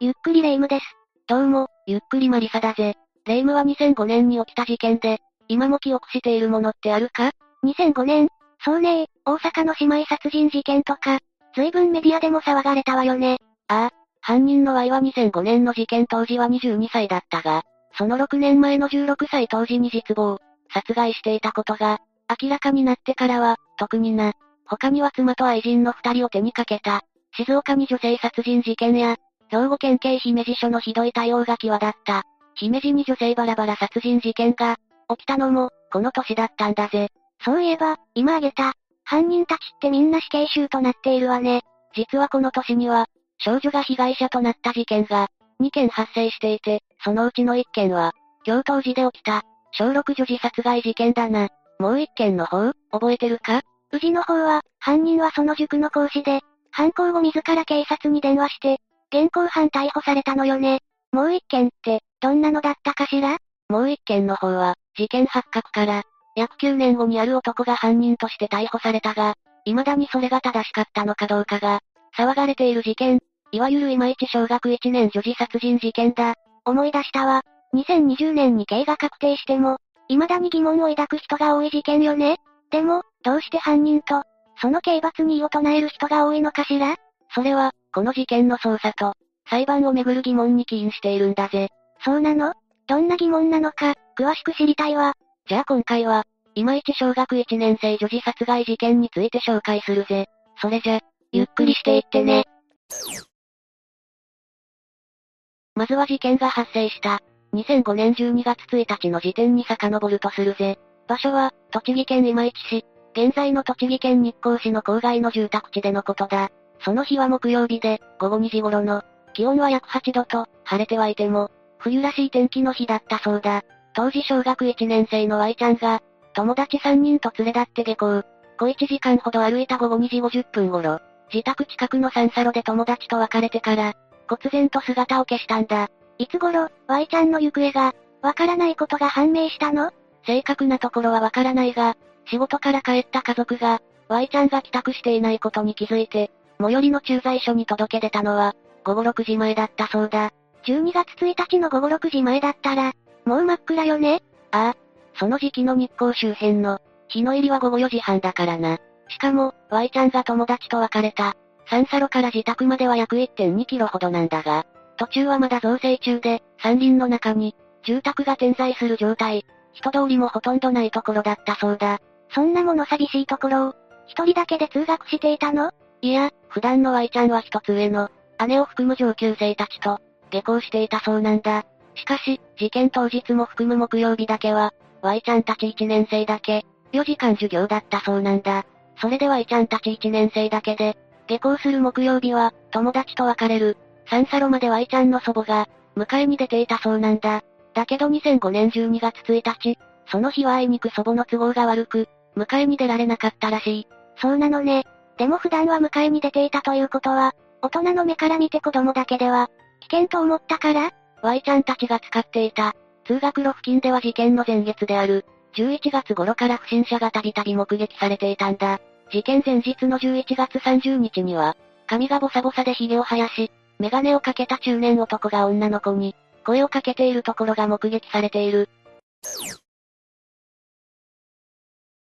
ゆっくりレ夢ムです。どうも、ゆっくりマリサだぜ。レ夢ムは2005年に起きた事件で、今も記憶しているものってあるか ?2005 年そうね大阪の姉妹殺人事件とか、随分メディアでも騒がれたわよね。ああ、犯人の Y は2005年の事件当時は22歳だったが、その6年前の16歳当時に実亡、殺害していたことが、明らかになってからは、特にな。他には妻と愛人の二人を手にかけた。静岡に女性殺人事件や、兵庫県警姫路署のひどい対応が際立った。姫路に女性バラバラ殺人事件が、起きたのも、この年だったんだぜ。そういえば、今挙げた、犯人たちってみんな死刑囚となっているわね。実はこの年には、少女が被害者となった事件が、2件発生していて、そのうちの1件は、京都時で起きた、小6女児殺害事件だな。もう1件の方、覚えてるか？宇治の方は、犯人はその塾の講師で、犯行後自ら警察に電話して、現行犯逮捕されたのよね。もう1件って、どんなのだったかしら？もう1件の方は、事件発覚から、約9年後にある男が犯人として逮捕されたが、未だにそれが正しかったのかどうかが、騒がれている事件、いわゆるいまいち小学1年女児殺人事件だ。思い出したわ。2020年に刑が確定しても、未だに疑問を抱く人が多い事件よね。でも、どうして犯人と、その刑罰に異を唱える人が多いのかしら？それは、この事件の捜査と、裁判をめぐる疑問に起因しているんだぜ。そうなの？どんな疑問なのか、詳しく知りたいわ。じゃあ今回は、いまいち小学1年生女児殺害事件について紹介するぜ。それじゃ、ゆっくりしていってね。まずは事件が発生した。2005年12月1日の時点に遡るとするぜ。場所は、栃木県今市市。現在の栃木県日光市の郊外の住宅地でのことだ。その日は木曜日で、午後2時頃の、気温は約8度と、晴れてはいても、冬らしい天気の日だったそうだ。当時小学1年生の Y ちゃんが、友達3人と連れ立って下校。小1時間ほど歩いた午後2時50分頃、自宅近くの三叉路で友達と別れてから、忽然と姿を消したんだ。いつ頃、Y ちゃんの行方が、わからないことが判明したの？正確なところはわからないが、仕事から帰った家族が、Y ちゃんが帰宅していないことに気づいて、最寄りの駐在所に届け出たのは、午後6時前だったそうだ。12月1日の午後6時前だったら、もう真っ暗よねああ。その時期の日光周辺の、日の入りは午後4時半だからな。しかも、Y ちゃんが友達と別れた。三叉路から自宅までは約1.2キロほどなんだが、途中はまだ造成中で、山林の中に、住宅が点在する状態。人通りもほとんどないところだったそうだ。そんなもの寂しいところを、一人だけで通学していたの？いや、普段の Y ちゃんは一つ上の、姉を含む上級生たちと、下校していたそうなんだ。しかし、事件当日も含む木曜日だけは、Y ちゃんたち1年生だけ、4時間授業だったそうなんだ。それで Y ちゃんたち1年生だけで、下校する木曜日は、友達と別れる。三叉路まで Y ちゃんの祖母が、迎えに出ていたそうなんだ。だけど2005年12月1日、その日はあいにく祖母の都合が悪く、迎えに出られなかったらしい。そうなのね。でも普段は迎えに出ていたということは、大人の目から見て子供だけでは、危険と思ったから ?Y ちゃんたちが使っていた、通学路付近では事件の前月である、11月頃から不審者がたびたび目撃されていたんだ。事件前日の11月30日には、髪がボサボサで髭を生やし、メガネをかけた中年男が女の子に、声をかけているところが目撃されている。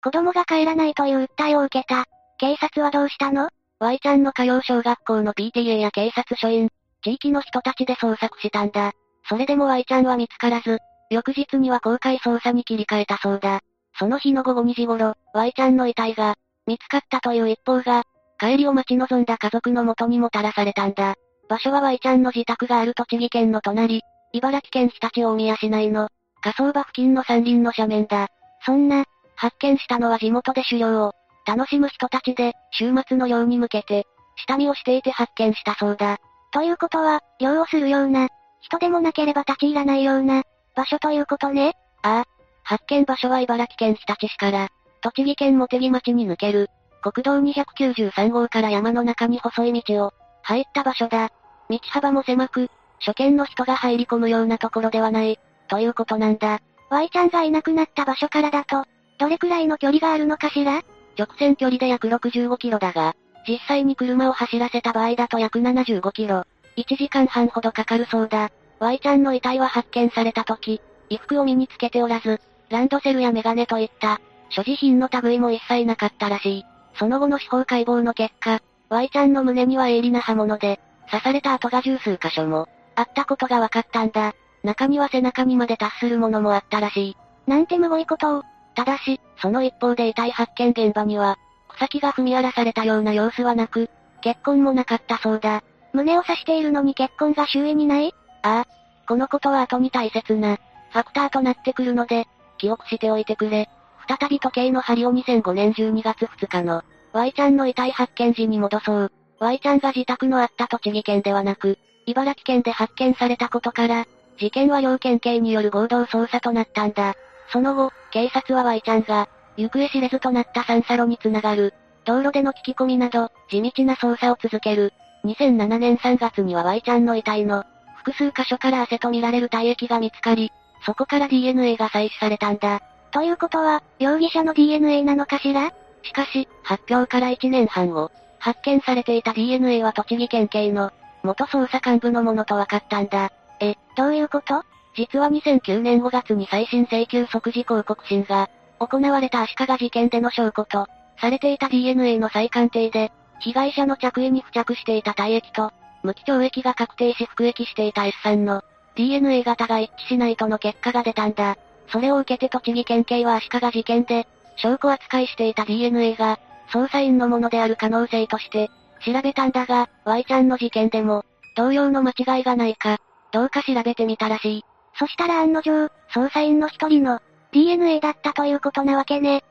子供が帰らないという訴えを受けた。警察はどうしたの ?Y ちゃんの通う小学校の PTA や警察署員、地域の人たちで捜索したんだ。それでも Y ちゃんは見つからず、翌日には公開捜査に切り替えたそうだ。その日の午後2時頃、Y ちゃんの遺体が、見つかったという一報が、帰りを待ち望んだ家族の元にもたらされたんだ。場所は Y ちゃんの自宅がある栃木県の隣、茨城県常陸大宮市内の、火葬場付近の山林の斜面だ。そんな、発見したのは地元で狩猟を、楽しむ人たちで、週末のように向けて、下見をしていて発見したそうだ。ということは、漁をするような、人でもなければ立ち入らないような、場所ということね。ああ。発見場所は茨城県日立市から、栃木県茂木町に抜ける、国道293号から山の中に細い道を、入った場所だ。道幅も狭く、初見の人が入り込むようなところではない、ということなんだ。Y ちゃんがいなくなった場所からだと、どれくらいの距離があるのかしら？直線距離で約65キロだが、実際に車を走らせた場合だと約75キロ。1時間半ほどかかるそうだ。Y ちゃんの遺体は発見された時、衣服を身につけておらず、ランドセルやメガネといった、所持品の類も一切なかったらしい。その後の司法解剖の結果、Y ちゃんの胸には鋭利な刃物で、刺された跡が十数箇所も、あったことが分かったんだ。中には背中にまで達するものもあったらしい。なんてむごいことを。ただし、その一方で遺体発見現場には、草木が踏み荒らされたような様子はなく、結婚もなかったそうだ。胸を刺しているのに結婚が周囲にない？ああ。このことは後に大切な、ファクターとなってくるので、記憶しておいてくれ。再び時計の針を2005年12月2日の、Y ちゃんの遺体発見時に戻そう。Y ちゃんが自宅のあった栃木県ではなく、茨城県で発見されたことから、事件は両県警による合同捜査となったんだ。その後、警察は Y ちゃんが、行方知れずとなった三サロにつながる、道路での聞き込みなど、地道な捜査を続ける。2007年3月には Y ちゃんの遺体の、複数箇所から汗と見られる体液が見つかり、そこから DNA が採取されたんだ。ということは、容疑者の DNA なのかしら？しかし、発表から1年半後、発見されていた DNA は栃木県警の、元捜査幹部のものと分かったんだ。え、どういうこと？実は2009年5月に再審請求即時抗告審が、行われた足利事件での証拠と、されていた DNA の再鑑定で、被害者の着衣に付着していた体液と、無期懲役が確定し服役していた S さんの、DNA 型が一致しないとの結果が出たんだ。それを受けて栃木県警は足利事件で、証拠扱いしていた DNA が、捜査員のものである可能性として、調べたんだが、Y ちゃんの事件でも、同様の間違いがないか、どうか調べてみたらしい。そしたら案の定、捜査員の一人の、DNA だったということなわけね。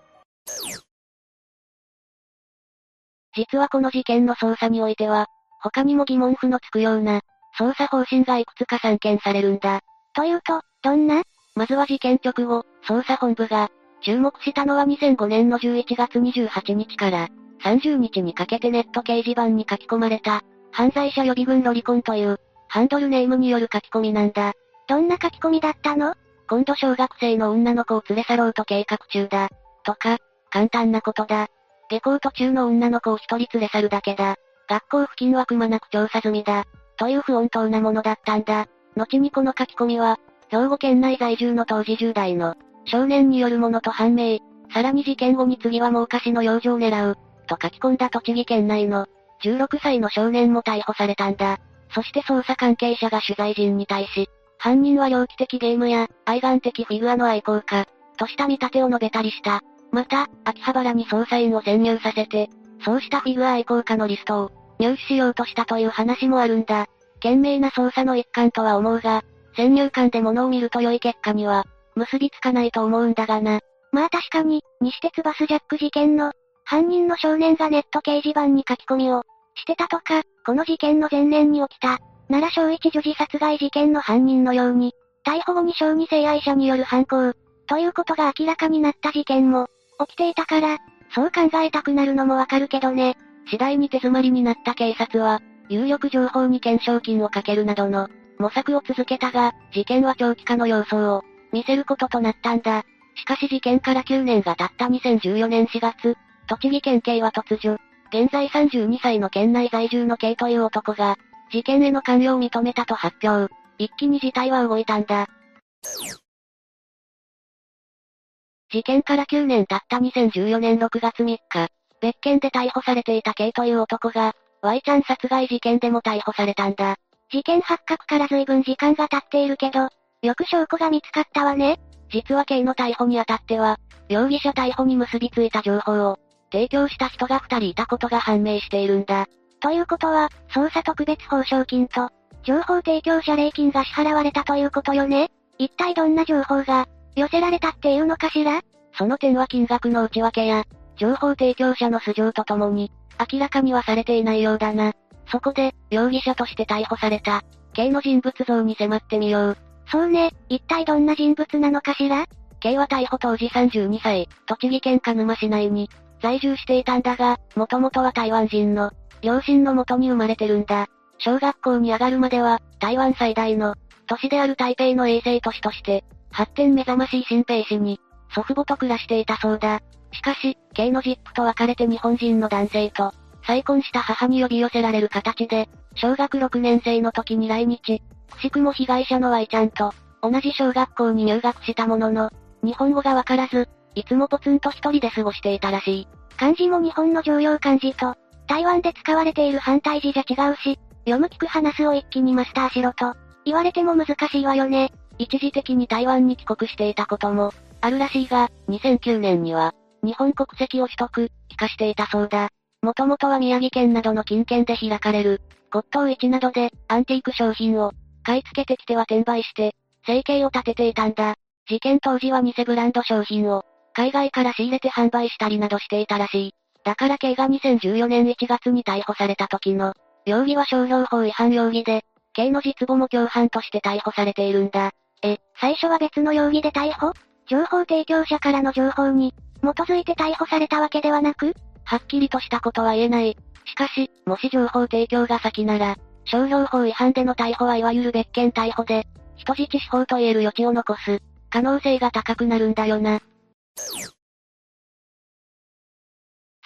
実はこの事件の捜査においては、他にも疑問符のつくような、捜査方針がいくつか散見されるんだ。というと、どんな？まずは事件直後、捜査本部が、注目したのは2005年の11月28日から30日にかけてネット掲示板に書き込まれた、犯罪者予備軍ロリコンという、ハンドルネームによる書き込みなんだ。どんな書き込みだったの？今度小学生の女の子を連れ去ろうと計画中だ。とか、簡単なことだ。下校途中の女の子を一人連れ去るだけだ。学校付近はくまなく調査済みだ。という不穏当なものだったんだ。後にこの書き込みは、兵庫県内在住の当時10代の少年によるものと判明。さらに事件後に次はもう菓子の養生を狙う。と書き込んだ栃木県内の16歳の少年も逮捕されたんだ。そして捜査関係者が取材陣に対し、犯人は猟奇的ゲームや愛玩的フィギュアの愛好家、とした見立てを述べたりした。また、秋葉原に捜査員を潜入させて、そうしたフィギュア愛好家のリストを入手しようとしたという話もあるんだ。懸命な捜査の一環とは思うが、先入観で物を見ると良い結果には、結びつかないと思うんだがな。まあ確かに、西鉄バスジャック事件の、犯人の少年がネット掲示板に書き込みを、してたとか、この事件の前年に起きた、奈良小一女児殺害事件の犯人のように、逮捕後に小児性愛者による犯行、ということが明らかになった事件も、起きていたから、そう考えたくなるのもわかるけどね。次第に手詰まりになった警察は、有力情報に懸賞金をかけるなどの、模索を続けたが、事件は長期化の様相を、見せることとなったんだ。しかし事件から9年が経った2014年4月、栃木県警は突如、現在32歳の県内在住の K という男が、事件への関与を認めたと発表。一気に事態は動いたんだ。事件から9年経った2014年6月3日、別件で逮捕されていた K という男が、Y ちゃん殺害事件でも逮捕されたんだ。事件発覚から随分時間が経っているけど、よく証拠が見つかったわね。実は K の逮捕にあたっては、容疑者逮捕に結びついた情報を、提供した人が2人いたことが判明しているんだ。ということは、捜査特別報奨金と、情報提供者礼金が支払われたということよね？一体どんな情報が、寄せられたっていうのかしら？その点は金額の内訳や、情報提供者の素性とともに、明らかにはされていないようだな。そこで、容疑者として逮捕された、K の人物像に迫ってみよう。そうね、一体どんな人物なのかしら ?K は逮捕当時32歳、栃木県鹿沼市内に、在住していたんだが、もともとは台湾人の、両親の元に生まれてるんだ。小学校に上がるまでは、台湾最大の、都市である台北の衛星都市として、発展目覚ましい新兵市に、祖父母と暮らしていたそうだ。しかし、K のジップと別れて日本人の男性と、再婚した母に呼び寄せられる形で、小学6年生の時に来日。くしくも被害者の Y ちゃんと、同じ小学校に入学したものの、日本語がわからず、いつもポツンと一人で過ごしていたらしい。漢字も日本の常用漢字と、台湾で使われている反対字じゃ違うし、読む聞く話すを一気にマスターしろと、言われても難しいわよね。一時的に台湾に帰国していたことも、あるらしいが、2009年には、日本国籍を取得、帰化していたそうだ。もともとは宮城県などの近県で開かれる、骨董市などで、アンティーク商品を、買い付けてきては転売して、生計を立てていたんだ。事件当時は偽ブランド商品を、海外から仕入れて販売したりなどしていたらしい。だから K が2014年1月に逮捕された時の、容疑は商標法違反容疑で、K の実母も共犯として逮捕されているんだ。え、最初は別の容疑で逮捕？情報提供者からの情報に、基づいて逮捕されたわけではなく？はっきりとしたことは言えない。しかし、もし情報提供が先なら、商標法違反での逮捕はいわゆる別件逮捕で、人質司法と言える余地を残す、可能性が高くなるんだよな。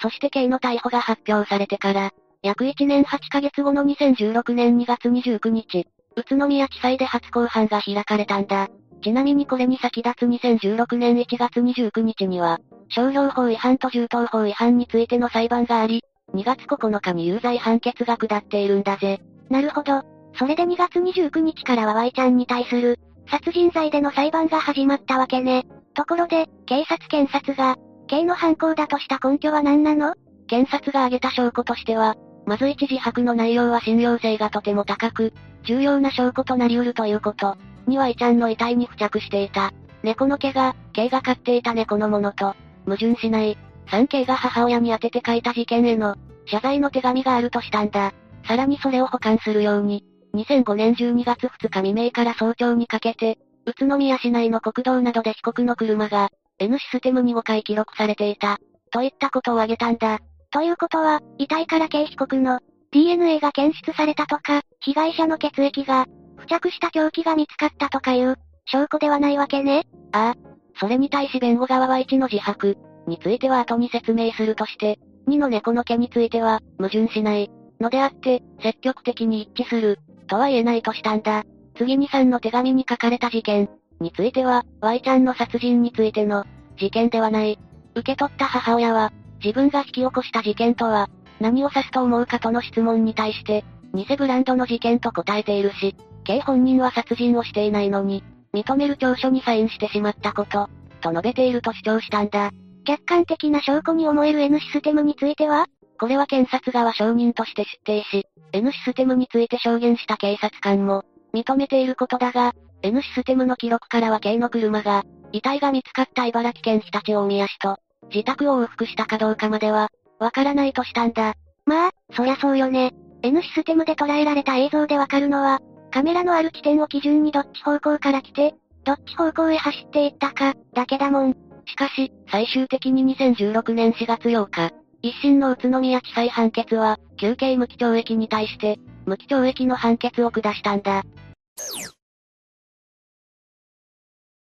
そして K の逮捕が発表されてから、約1年8ヶ月後の2016年2月29日、宇都宮地裁で初公判が開かれたんだ。ちなみにこれに先立つ2016年1月29日には、商標法違反と銃刀法違反についての裁判があり、2月9日に有罪判決が下っているんだぜ。なるほど。それで2月29日からは Y ちゃんに対する、殺人罪での裁判が始まったわけね。ところで、警察検察が、K の犯行だとした根拠は何なの？検察が挙げた証拠としては、まず一自白の内容は信用性がとても高く、重要な証拠となり得るということ。には Y ちゃんの遺体に付着していた。猫の毛が、K が飼っていた猫のものと、矛盾しない。3K が母親に宛てて書いた事件への、謝罪の手紙があるとしたんだ。さらにそれを保管するように、2005年12月2日未明から早朝にかけて、宇都宮市内の国道などで被告の車が、N システムに5回記録されていた。といったことを挙げたんだ。ということは、遺体から K 被告の DNA が検出されたとか、被害者の血液が付着した凶器が見つかったとかいう、証拠ではないわけねああ。それに対し弁護側は1の自白については後に説明するとして、2の猫の毛については矛盾しないのであって、積極的に一致するとは言えないとしたんだ。次に3の手紙に書かれた事件については、Y ちゃんの殺人についての事件ではない。受け取った母親は、自分が引き起こした事件とは、何を指すと思うかとの質問に対して、偽ブランドの事件と答えているし、K 本人は殺人をしていないのに、認める調書にサインしてしまったこと、と述べていると主張したんだ。客観的な証拠に思える N システムについてはこれは検察側証人として出廷し、N システムについて証言した警察官も、認めていることだが、N システムの記録からは K の車が、遺体が見つかった茨城県常陸大宮市と、自宅を往復したかどうかまでは、わからないとしたんだ。まあ、そりゃそうよね。N システムで捉えられた映像でわかるのは、カメラのある地点を基準にどっち方向から来て、どっち方向へ走っていったか、だけだもん。しかし、最終的に2016年4月8日、一審の宇都宮地裁判決は、休刑無期懲役に対して、無期懲役の判決を下したんだ。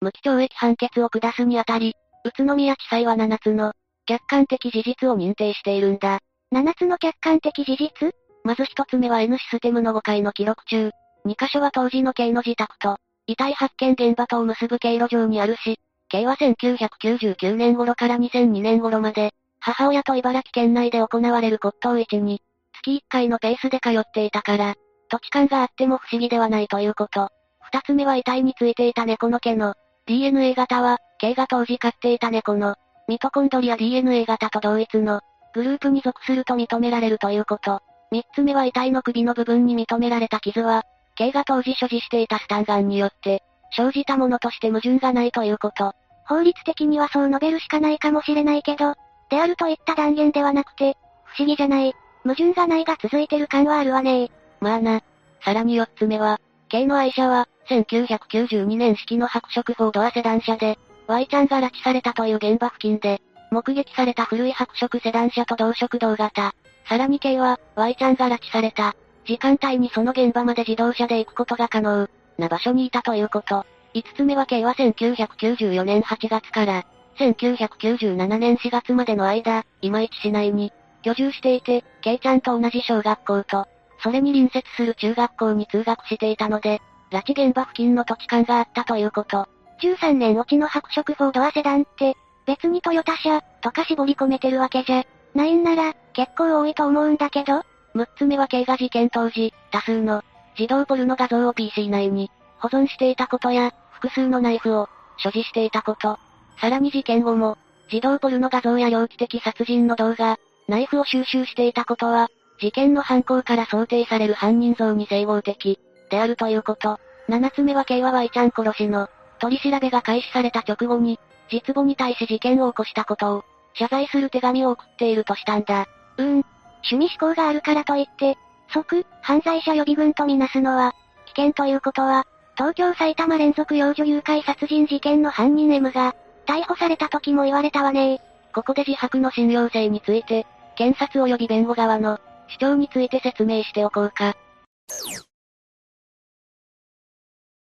無期懲役判決を下すにあたり、宇都宮地裁は7つの、客観的事実を認定しているんだ。7つの客観的事実？まず1つ目は N システムの5回の記録中、2箇所は当時の K の自宅と、遺体発見現場とを結ぶ経路上にあるし、K は1999年頃から2002年頃まで、母親と茨城県内で行われる骨董市に、月1回のペースで通っていたから、土地勘があっても不思議ではないということ。二つ目は遺体についていた猫の毛の、DNA 型は、K が当時飼っていた猫の、ミトコンドリア DNA 型と同一の、グループに属すると認められるということ。三つ目は遺体の首の部分に認められた傷は、K が当時所持していたスタンガンによって、生じたものとして矛盾がないということ。法律的にはそう述べるしかないかもしれないけど、であるといった断言ではなくて、不思議じゃない。矛盾がないが続いてる感はあるわねまあな。さらに四つ目は、K の愛車は、1992年式の白色フォードアセダン車で、Y ちゃんが拉致されたという現場付近で、目撃された古い白色セダン車と同色同型。さらに K は、Y ちゃんが拉致された、時間帯にその現場まで自動車で行くことが可能、な場所にいたということ。五つ目は K は1994年8月から、1997年4月までの間、今市市内に、居住していて、K ちゃんと同じ小学校と、それに隣接する中学校に通学していたので、拉致現場付近の土地勘があったということ。13年落ちの白色フォードアセダンって、別にトヨタ車、とか絞り込めてるわけじゃ、ないんなら、結構多いと思うんだけど、6つ目は K が事件当時、多数の、自動ポルノ画像を PC 内に、保存していたことや、複数のナイフを、所持していたこと。さらに事件後も、自動ポルノ画像や猟奇的殺人の動画、ナイフを収集していたことは、事件の犯行から想定される犯人像に整合的、であるということ。7つ目は K は Y ちゃん殺しの、取り調べが開始された直後に、実母に対し事件を起こしたことを、謝罪する手紙を送っているとしたんだ。うーん。趣味思考があるからといって、即、犯罪者予備軍とみなすのは、危険ということは、東京埼玉連続幼女誘拐殺人事件の犯人 M が、逮捕された時も言われたわねここで自白の信用性について、検察及び弁護側の、主張について説明しておこうか。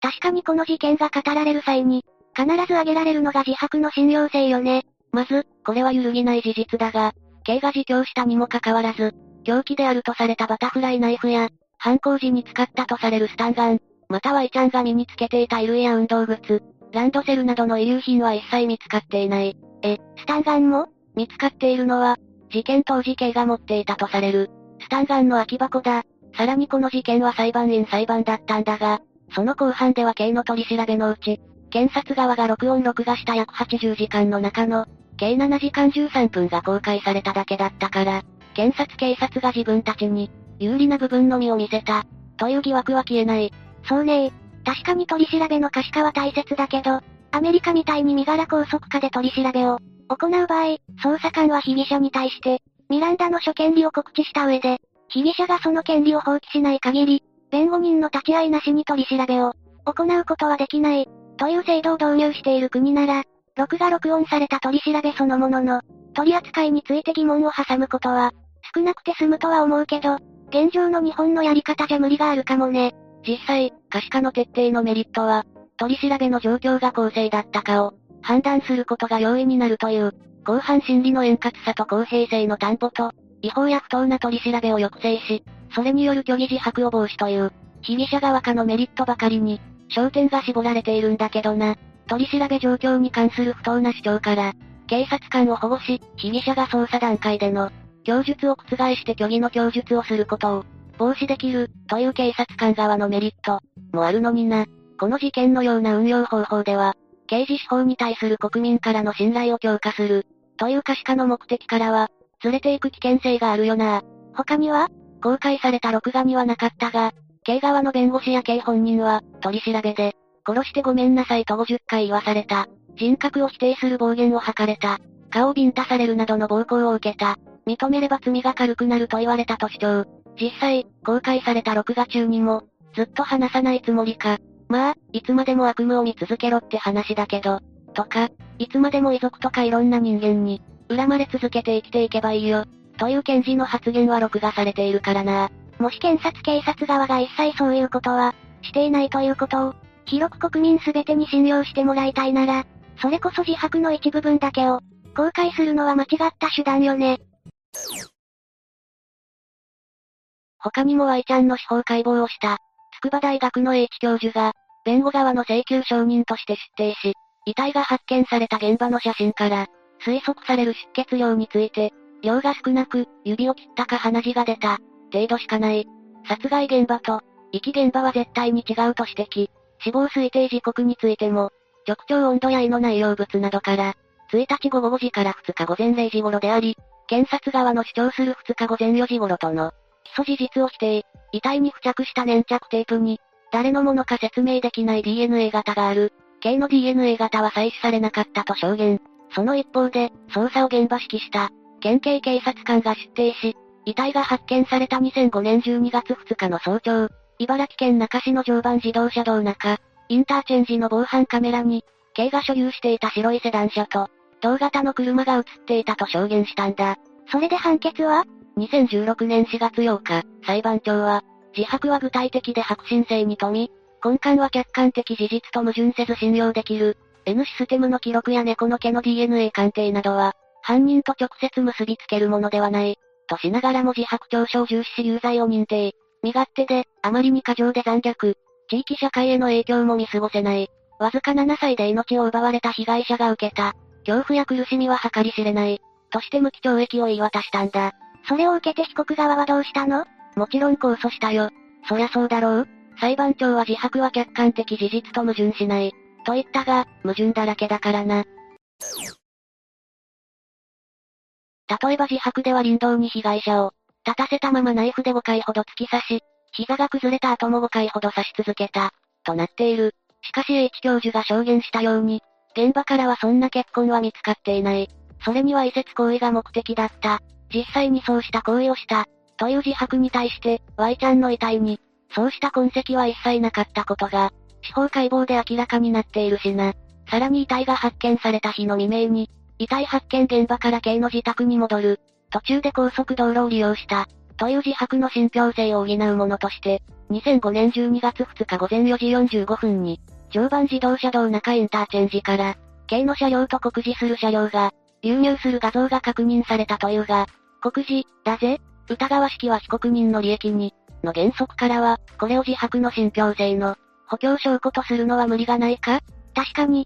確かにこの事件が語られる際に、必ず挙げられるのが自白の信用性よね。まず、これは揺るぎない事実だが、K が自供したにもかかわらず、凶器であるとされたバタフライナイフや、犯行時に使ったとされるスタンガン、またはイちゃんが身につけていた衣類や運動靴、ランドセルなどの遺留品は一切見つかっていない。え、スタンガンも見つかっているのは、事件当時 K が持っていたとされる、スタンガンの空き箱だ。さらにこの事件は裁判員裁判だったんだが、その後半では K の取り調べのうち、検察側が録音録画した約80時間の中の、計7時間13分が公開されただけだったから、検察警察が自分たちに、有利な部分のみを見せた、という疑惑は消えない。そうねえ確かに取り調べの可視化は大切だけど、アメリカみたいに身柄拘束下で取り調べを行う場合、捜査官は被疑者に対して、ミランダの諸権利を告知した上で、被疑者がその権利を放棄しない限り、弁護人の立ち会いなしに取り調べを行うことはできない、という制度を導入している国なら、録画録音された取り調べそのものの、取り扱いについて疑問を挟むことは、少なくて済むとは思うけど、現状の日本のやり方じゃ無理があるかもね。実際、可視化の徹底のメリットは、取り調べの状況が公正だったかを、判断することが容易になるという、後半心理の円滑さと公平性の担保と、違法や不当な取り調べを抑制し、それによる虚偽自白を防止という、被疑者側かのメリットばかりに、焦点が絞られているんだけどな。取り調べ状況に関する不当な主張から、警察官を保護し、被疑者が捜査段階での、供述を覆して虚偽の供述をすることを、防止できる、という警察官側のメリット、もあるのにな。この事件のような運用方法では、刑事司法に対する国民からの信頼を強化する、という可視化の目的からは、連れて行く危険性があるよな。他には公開された録画にはなかったが、K 側の弁護士や K 本人は、取り調べで、殺してごめんなさいと50回言わされた。人格を否定する暴言を吐かれた。顔をビンタされるなどの暴行を受けた。認めれば罪が軽くなると言われたと主張。実際、公開された録画中にも、ずっと話さないつもりか。まあ、いつまでも悪夢を見続けろって話だけど。とか、いつまでも遺族とかいろんな人間に、恨まれ続けて生きていけばいいよ。という検事の発言は録画されているからな。もし検察警察側が一切そういうことは、していないということを、広く国民すべてに信用してもらいたいなら、それこそ自白の一部分だけを、公開するのは間違った手段よね。他にも Y ちゃんの司法解剖をした、筑波大学の H 教授が、弁護側の請求承認として出廷し、遺体が発見された現場の写真から、推測される出血量について、量が少なく、指を切ったか鼻血が出た、程度しかない。殺害現場と、遺棄現場は絶対に違うと指摘。死亡推定時刻についても、直腸温度や胃の内容物などから、1日午後5時から2日午前0時頃であり、検察側の主張する2日午前4時頃との、基礎事実を否定、遺体に付着した粘着テープに、誰のものか説明できない DNA 型がある、K の DNA 型は採取されなかったと証言。その一方で、捜査を現場指揮した、県警警察官が出廷し、遺体が発見された2005年12月2日の早朝、茨城県中市の常磐自動車道中、インターチェンジの防犯カメラに、K が所有していた白いセダン車と、同型の車が映っていたと証言したんだ。それで判決は ?2016 年4月8日、裁判長は、自白は具体的で白真性に富み、根幹は客観的事実と矛盾せず信用できる、N システムの記録や猫の毛の DNA 鑑定などは、犯人と直接結びつけるものではない、としながらも自白調書を重視し有罪を認定。身勝手で、あまりに過剰で残虐。地域社会への影響も見過ごせない。わずか7歳で命を奪われた被害者が受けた。恐怖や苦しみは計り知れない。として無期懲役を言い渡したんだ。それを受けて被告側はどうしたの？もちろん控訴したよ。そりゃそうだろう裁判長は自白は客観的事実と矛盾しない。と言ったが、矛盾だらけだからな。例えば自白では林道に被害者を、立たせたままナイフで5回ほど突き刺し、膝が崩れた後も5回ほど刺し続けた、となっている。しかし H 教授が証言したように、現場からはそんな血痕は見つかっていない。それには移設行為が目的だった。実際にそうした行為をした。という自白に対して、Y ちゃんの遺体に、そうした痕跡は一切なかったことが、司法解剖で明らかになっているしな。さらに遺体が発見された日の未明に、遺体発見現場から K の自宅に戻る。途中で高速道路を利用した。という自白の信憑性を補うものとして、2005年12月2日午前4時45分に、常磐自動車道中インターチェンジから、K の車両と告示する車両が、流入する画像が確認されたというが、告示、だぜ疑わしきは被告人の利益に、の原則からは、これを自白の信憑性の、補強証拠とするのは無理がないか？確かに。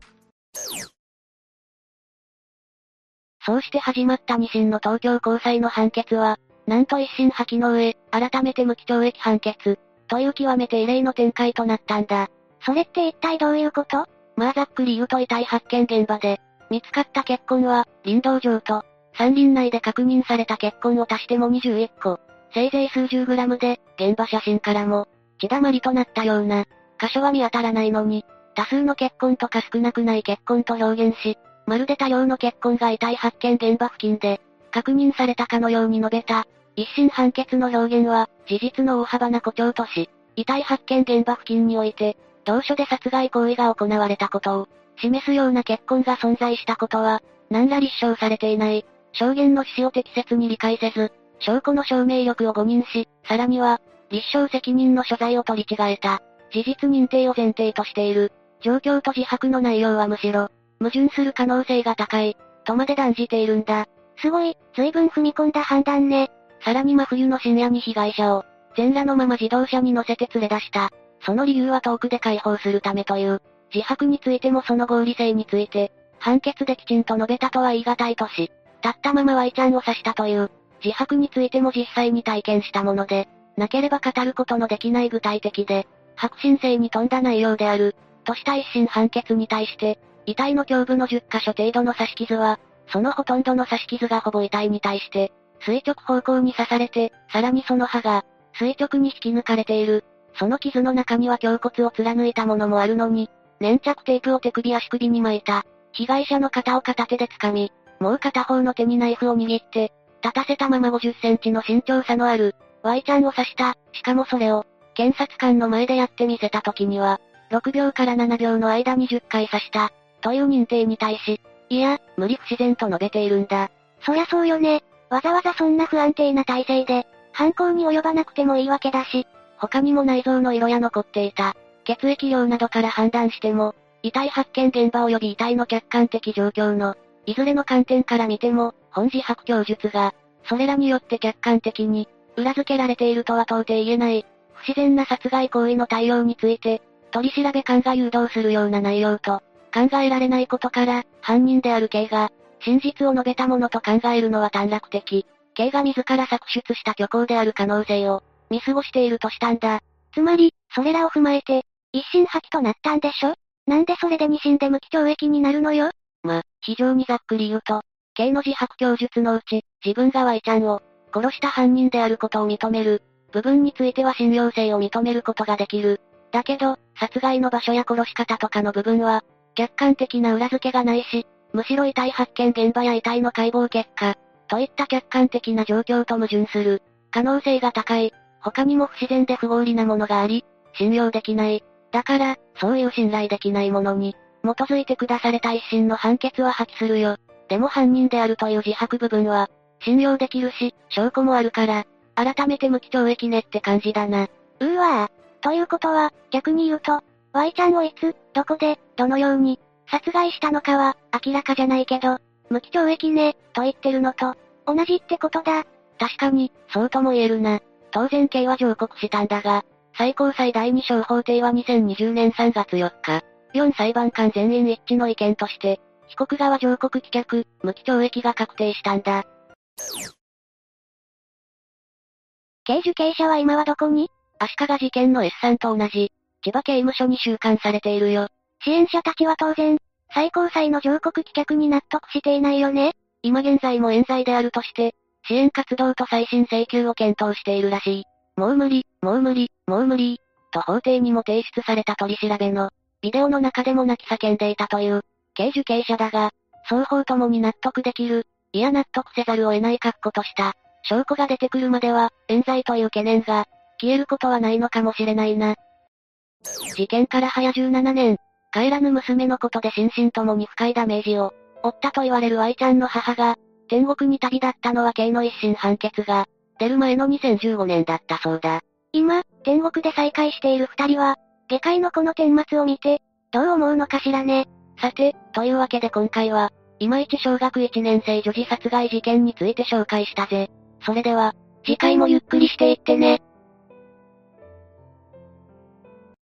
そうして始まった二審の東京高裁の判決は、なんと一審破棄の上、改めて無期懲役判決、という極めて異例の展開となったんだ。それって一体どういうこと？まあざっくり言うと遺体発見現場で、見つかった血痕は、林道上と、山林内で確認された血痕を足しても21個。せいぜい数十グラムで、現場写真からも、血だまりとなったような、箇所は見当たらないのに、多数の血痕とか少なくない血痕と表現し、まるで多量の血痕が遺体発見現場付近で、確認されたかのように述べた。一審判決の表現は、事実の大幅な誇張とし、遺体発見現場付近において、同所で殺害行為が行われたことを、示すような血痕が存在したことは、何ら立証されていない。証言の趣旨を適切に理解せず、証拠の証明力を誤認し、さらには、立証責任の所在を取り違えた。事実認定を前提としている。状況と自白の内容はむしろ、矛盾する可能性が高い、とまで断じているんだ。すごい、随分踏み込んだ判断ね。さらに真冬の深夜に被害者を、全裸のまま自動車に乗せて連れ出した。その理由は遠くで解放するためという。自白についてもその合理性について、判決できちんと述べたとは言い難いとし、立ったまま Y ちゃんを刺したという、自白についても実際に体験したもので、なければ語ることのできない具体的で、白真性に富んだ内容である、とした一審判決に対して、遺体の胸部の10箇所程度の刺し傷は、そのほとんどの刺し傷がほぼ遺体に対して、垂直方向に刺されて、さらにその刃が、垂直に引き抜かれている。その傷の中には胸骨を貫いたものもあるのに、粘着テープを手首足首に巻いた。被害者の肩を片手で掴み、もう片方の手にナイフを握って、立たせたまま50センチの身長差のある、Y ちゃんを刺した。しかもそれを、検察官の前でやってみせた時には、6秒から7秒の間に10回刺した。という認定に対し、いや、無理不自然と述べているんだ。そりゃそうよね。わざわざそんな不安定な体勢で、犯行に及ばなくてもいいわけだし。他にも内臓の色や残っていた、血液量などから判断しても、遺体発見現場及び遺体の客観的状況の、いずれの観点から見ても、本自白供述が、それらによって客観的に、裏付けられているとは到底言えない、不自然な殺害行為の対応について、取り調べ官が誘導するような内容と、考えられないことから、犯人である K が、真実を述べたものと考えるのは短絡的。K が自ら作出した虚構である可能性を、見過ごしているとしたんだ。つまり、それらを踏まえて、一審破棄となったんでしょ？なんでそれで二審で無期懲役になるのよ？ま、非常にざっくり言うと、K の自白供述のうち、自分が Y ちゃんを、殺した犯人であることを認める、部分については信用性を認めることができる。だけど、殺害の場所や殺し方とかの部分は、客観的な裏付けがないし、むしろ遺体発見現場や遺体の解剖結果、といった客観的な状況と矛盾する、可能性が高い。他にも不自然で不合理なものがあり、信用できない。だから、そういう信頼できないものに、基づいて下された一審の判決は破棄するよ。でも犯人であるという自白部分は、信用できるし、証拠もあるから、改めて無期懲役ねって感じだな。うーわー。ということは、逆に言うと、Y ちゃんをいつ、どこで、どのように、殺害したのかは、明らかじゃないけど、無期懲役ね、と言ってるのと、同じってことだ。確かに、そうとも言えるな。当然刑は上告したんだが、最高裁第二小法廷は2020年3月4日、4裁判官全員一致の意見として、被告側上告棄却、無期懲役が確定したんだ。刑受刑者は今はどこに？足利事件の S さんと同じ、千葉刑務所に収監されているよ。支援者たちは当然、最高裁の上告棄却に納得していないよね今現在も冤罪であるとして、支援活動と再審請求を検討しているらしい。もう無理、もう無理、もう無理、と法廷にも提出された取り調べの、ビデオの中でも泣き叫んでいたという、刑受刑者だが、双方ともに納得できる、いや納得せざるを得ない格好とした。証拠が出てくるまでは、冤罪という懸念が、消えることはないのかもしれないな。事件から早17年、帰らぬ娘のことで心身ともに深いダメージを、負ったと言われる愛ちゃんの母が、天国に旅立ったのは刑の一審判決が、出る前の2015年だったそうだ。今、天国で再会している二人は、下界のこの顛末を見て、どう思うのかしらね。さて、というわけで今回は、いまいち小学1年生女児殺害事件について紹介したぜ。それでは、次回もゆっくりしていってね。